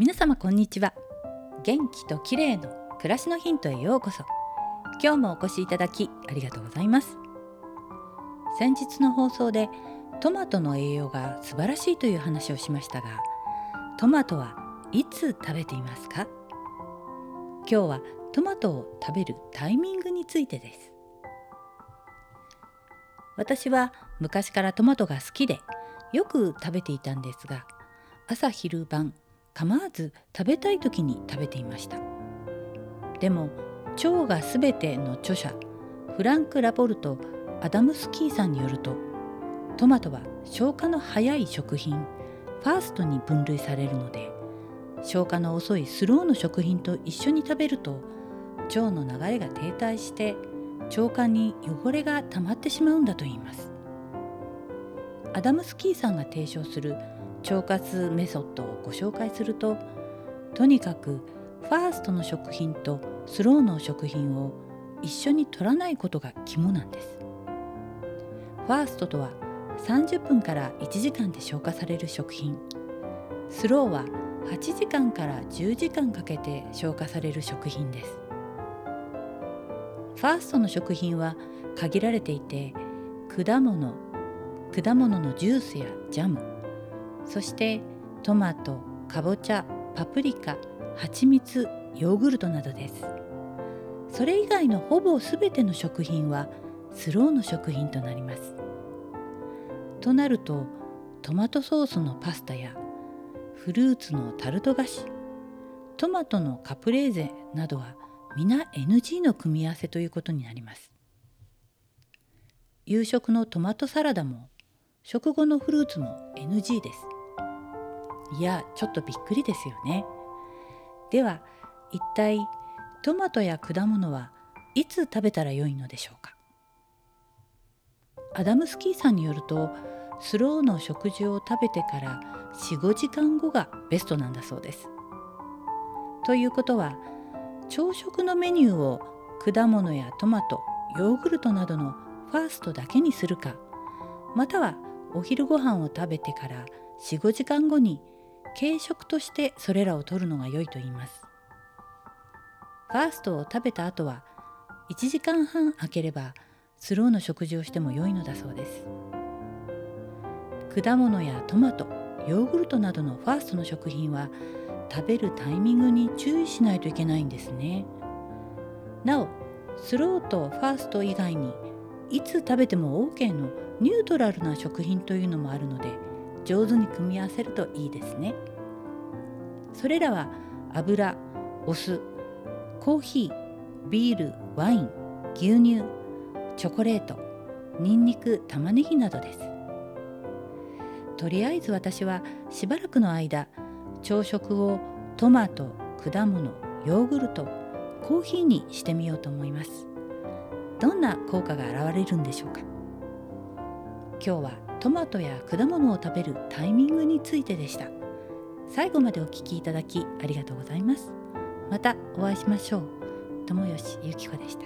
皆様こんにちは。元気と綺麗の暮らしのヒントへようこそ。今日もお越しいただきありがとうございます。先日の放送でトマトの栄養が素晴らしいという話をしましたがトマトはいつ食べていますか？今日はトマトを食べるタイミングについてです。私は昔からトマトが好きでよく食べていたんですが朝昼晩構わず食べたい時に食べていました。でも腸がすべての著者フランク・ラポルト・アダムスキーさんによるとトマトは消化の早い食品ファーストに分類されるので消化の遅いスローの食品と一緒に食べると腸の流れが停滞して腸管に汚れが溜まってしまうんだといいます。アダムスキーさんが提唱する腸活メソッドをご紹介するととにかくファーストの食品とスローの食品を一緒に取らないことが肝なんです。ファーストとは30分から1時間で消化される食品。スローは8時間から10時間かけて消化される食品です。ファーストの食品は限られていて果物果物のジュースやジャムそしてトマトかぼちゃパプリカ蜂蜜ヨーグルトなどです。それ以外のほぼ全ての食品はスローの食品となります。となるとトマトソースのパスタやフルーツのタルト菓子トマトのカプレーゼなどは皆 NG の組み合わせということになります。夕食のトマトサラダも食後のフルーツも NG です。いやちょっとびっくりですよね。では一体トマトや果物はいつ食べたらよいのでしょうか？アダムスキーさんによるとスローの食事を食べてから45時間後がベストなんだそうです。ということは朝食のメニューを果物やトマトヨーグルトなどのファーストだけにするかまたはお昼ご飯を食べてから45時間後に軽食としてそれらを取るのが良いと言います。ファーストを食べた後は1時間半空ければスローの食事をしても良いのだそうです。果物やトマトヨーグルトなどのファーストの食品は食べるタイミングに注意しないといけないんですね。なおスローとファースト以外にいつ食べても OK のニュートラルな食品というのもあるので上手に組み合わせるといいですね。それらは油お酢コーヒービールワイン牛乳チョコレートニンニク玉ねぎなどです。とりあえず私はしばらくの間朝食をトマト果物ヨーグルトコーヒーにしてみようと思います。どんな効果が現れるんでしょうか？今日はトマトや果物を食べるタイミングについてでした。最後までお聞きいただきありがとうございます。またお会いしましょう。友吉ゆき子でした。